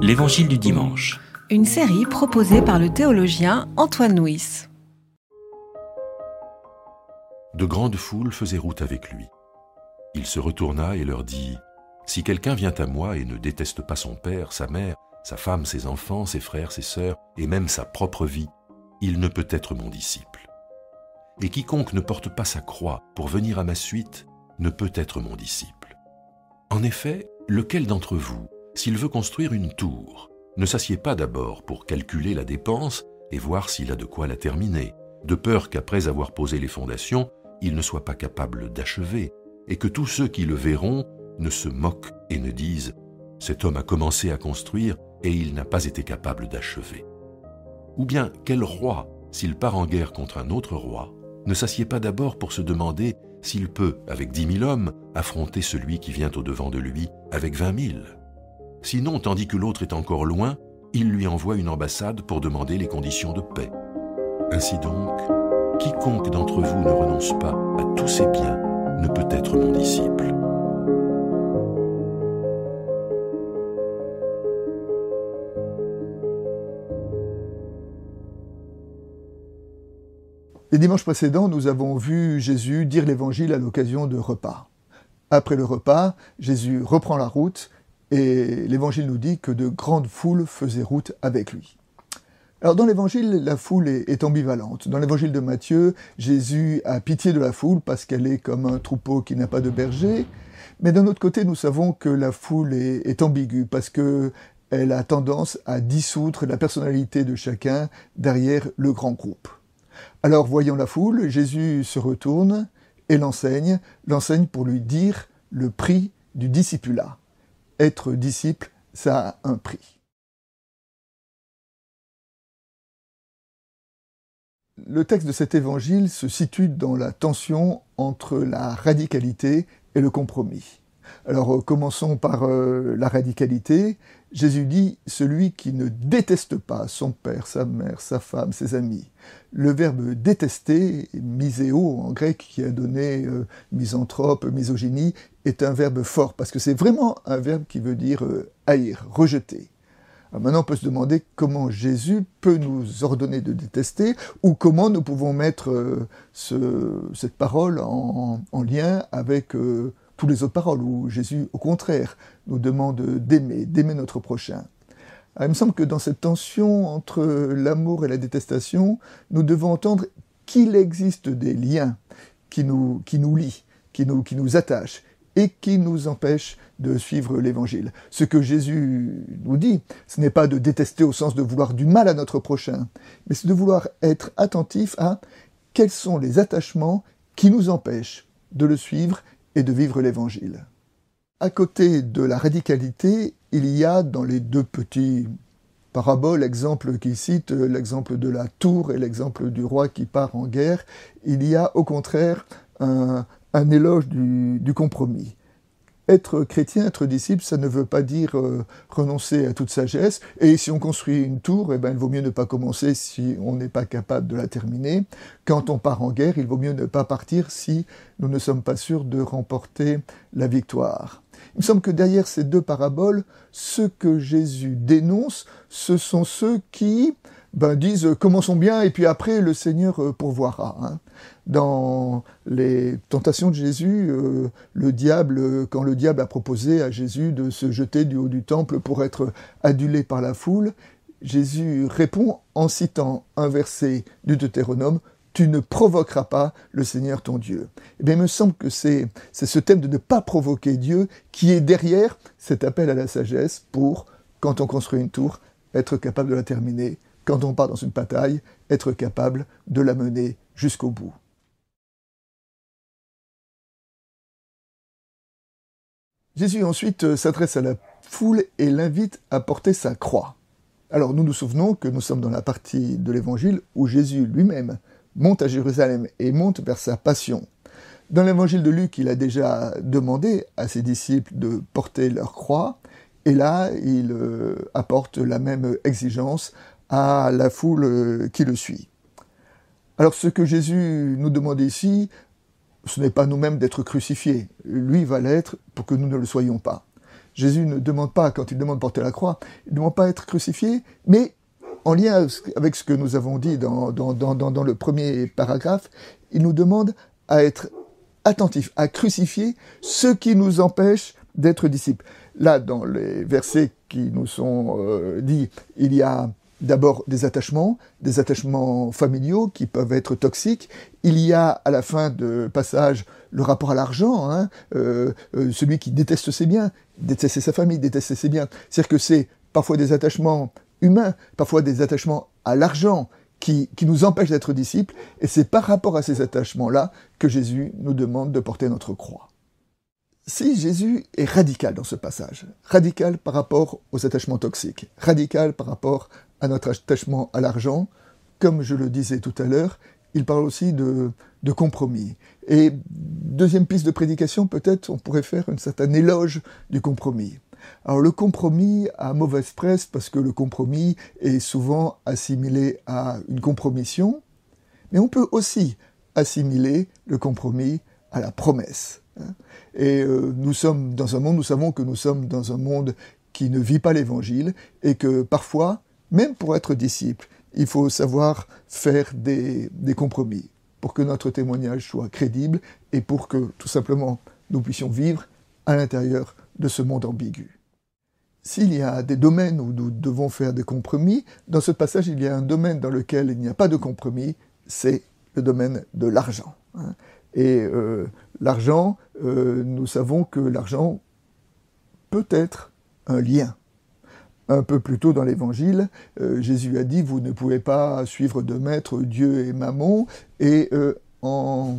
L'Évangile du dimanche. Une série proposée par le théologien Antoine Nuis. De grandes foules faisaient route avec lui. Il se retourna et leur dit Si quelqu'un vient à moi et ne déteste pas son père, sa mère, sa femme, ses enfants, ses frères, ses sœurs, et même sa propre vie, il ne peut être mon disciple. Et quiconque ne porte pas sa croix pour venir à ma suite ne peut être mon disciple. En effet, lequel d'entre vous, s'il veut construire une tour, ne s'assied pas d'abord pour calculer la dépense et voir s'il a de quoi la terminer, de peur qu'après avoir posé les fondations, il ne soit pas capable d'achever, et que tous ceux qui le verront ne se moquent et ne disent ⁇ Cet homme a commencé à construire et il n'a pas été capable d'achever ⁇ Ou bien quel roi, s'il part en guerre contre un autre roi, ne s'assied pas d'abord pour se demander s'il peut, avec dix mille hommes, affronter celui qui vient au-devant de lui avec vingt mille? Sinon, tandis que l'autre est encore loin, il lui envoie une ambassade pour demander les conditions de paix. Ainsi donc, quiconque d'entre vous ne renonce pas à tous ses biens ne peut être mon disciple. Les dimanches précédents, nous avons vu Jésus dire l'évangile à l'occasion de repas. Après le repas, Jésus reprend la route et l'évangile nous dit que de grandes foules faisaient route avec lui. Alors dans l'évangile, la foule est, ambivalente. Dans l'évangile de Matthieu, Jésus a pitié de la foule parce qu'elle est comme un troupeau qui n'a pas de berger. Mais d'un autre côté, nous savons que la foule est, ambiguë parce que elle a tendance à dissoudre la personnalité de chacun derrière le grand groupe. Alors voyant la foule, Jésus se retourne et l'enseigne, l'enseigne pour lui dire le prix du discipulat être disciple, ça a un prix. Le texte de cet évangile se situe dans la tension entre la radicalité et le compromis. Alors euh, commençons par euh, la radicalité. Jésus dit celui qui ne déteste pas son père, sa mère, sa femme, ses amis. Le verbe détester, miséo en grec qui a donné euh, misanthrope, misogynie, est un verbe fort parce que c'est vraiment un verbe qui veut dire haïr, rejeter. maintenant, on peut se demander comment Jésus peut nous ordonner de détester ou comment nous pouvons mettre cette parole en, lien avec tous les autres paroles où Jésus, au contraire, nous demande d'aimer, d'aimer notre prochain. il me semble que dans cette tension entre l'amour et la détestation, nous devons entendre qu'il existe des liens qui nous, qui lient, qui nous, qui nous attachent et qui nous empêchent de suivre l'Évangile. Ce que Jésus nous dit, ce n'est pas de détester au sens de vouloir du mal à notre prochain, mais c'est de vouloir être attentif à quels sont les attachements qui nous empêchent de le suivre et de vivre l'Évangile. À côté de la radicalité, il y a dans les deux petits paraboles, exemples qu'il cite, l'exemple de la tour et l'exemple du roi qui part en guerre, il y a au contraire un, éloge du compromis être chrétien, être disciple, ça ne veut pas dire euh, renoncer à toute sagesse. Et si on construit une tour, eh ben, il vaut mieux ne pas commencer si on n'est pas capable de la terminer. Quand on part en guerre, il vaut mieux ne pas partir si nous ne sommes pas sûrs de remporter la victoire. Il me semble que derrière ces deux paraboles, ceux que Jésus dénonce, ce sont ceux qui ben, disent euh, commençons bien et puis après le Seigneur euh, pourvoira. Hein. Dans les tentations de Jésus, euh, le diable, quand le diable a proposé à Jésus de se jeter du haut du temple pour être adulé par la foule, Jésus répond en citant un verset du Deutéronome tu ne provoqueras pas le Seigneur ton Dieu. Eh bien, il me semble que c'est ce thème de ne pas provoquer Dieu qui est derrière cet appel à la sagesse pour, quand on construit une tour, être capable de la terminer quand on part dans une bataille, être capable de la mener jusqu'au bout. Jésus ensuite euh, s'adresse à la foule et l'invite à porter sa croix. Alors nous nous souvenons que nous sommes dans la partie de l'évangile où Jésus lui-même monte à Jérusalem et monte vers sa passion. Dans l'évangile de Luc, il a déjà demandé à ses disciples de porter leur croix, et là, il euh, apporte la même exigence à la foule euh, qui le suit. Alors ce que Jésus nous demande ici, ce n'est pas nous-mêmes d'être crucifiés. Lui va l'être pour que nous ne le soyons pas. Jésus ne demande pas, quand il demande de porter la croix, il ne demande pas être crucifié, mais en lien avec ce que nous avons dit dans le premier paragraphe, il nous demande à être attentif, à crucifier ce qui nous empêche d'être disciples. Là, dans les versets qui nous sont euh, dits, il y a d'abord des attachements, des attachements familiaux qui peuvent être toxiques. Il y a à la fin de passage le rapport à l'argent, hein, euh, euh, celui qui déteste ses biens, déteste sa famille, déteste ses biens. C'est-à-dire que c'est parfois des attachements humains, parfois des attachements à l'argent qui, qui nous empêchent d'être disciples, et c'est par rapport à ces attachements-là que Jésus nous demande de porter notre croix. Si Jésus est radical dans ce passage, radical par rapport aux attachements toxiques, radical par rapport à notre attachement à l'argent, comme je le disais tout à l'heure, il parle aussi de, compromis. Et deuxième piste de prédication, peut-être on pourrait faire une certaine éloge du compromis. Alors le compromis a mauvaise presse parce que le compromis est souvent assimilé à une compromission, mais on peut aussi assimiler le compromis à la promesse. Hein. Et euh, nous sommes dans un monde, nous savons que nous sommes dans un monde qui ne vit pas l'évangile et que parfois, même pour être disciple, il faut savoir faire des, compromis pour que notre témoignage soit crédible et pour que tout simplement nous puissions vivre à l'intérieur de ce monde ambigu. S'il y a des domaines où nous devons faire des compromis, dans ce passage, il y a un domaine dans lequel il n'y a pas de compromis, c'est le domaine de l'argent. Hein. Et euh, l'argent, euh, nous savons que l'argent peut être un lien. Un peu plus tôt dans l'Évangile, euh, Jésus a dit, vous ne pouvez pas suivre de maître Dieu et Mammon, et en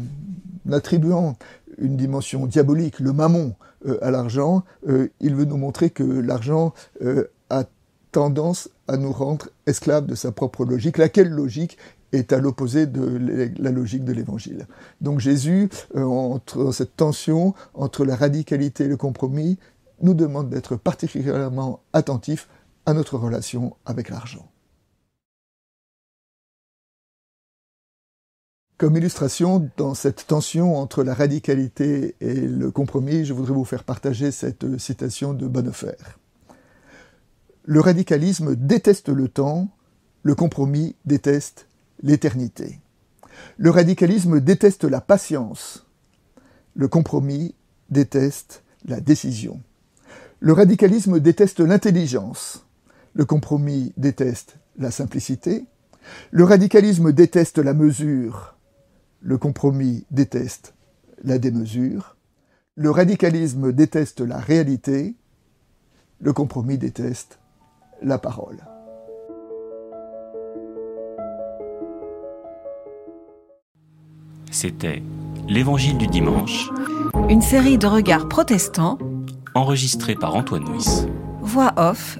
attribuant une dimension diabolique, le Mammon, à l'argent, il veut nous montrer que l'argent a tendance à nous rendre esclaves de sa propre logique, laquelle logique est à l'opposé de la logique de l'évangile. Donc Jésus, euh, entre cette tension entre la radicalité et le compromis, nous demande d'être particulièrement attentifs à notre relation avec l'argent. Comme illustration, dans cette tension entre la radicalité et le compromis, je voudrais vous faire partager cette citation de Bonnefer. Le radicalisme déteste le temps, le compromis déteste l'éternité. Le radicalisme déteste la patience. Le compromis déteste la décision. Le radicalisme déteste l'intelligence. Le compromis déteste la simplicité. Le radicalisme déteste la mesure. Le compromis déteste la démesure. Le radicalisme déteste la réalité. Le compromis déteste la parole. C'était L'Évangile du dimanche. Une série de regards protestants. Enregistrée par Antoine Nuis. Voix off,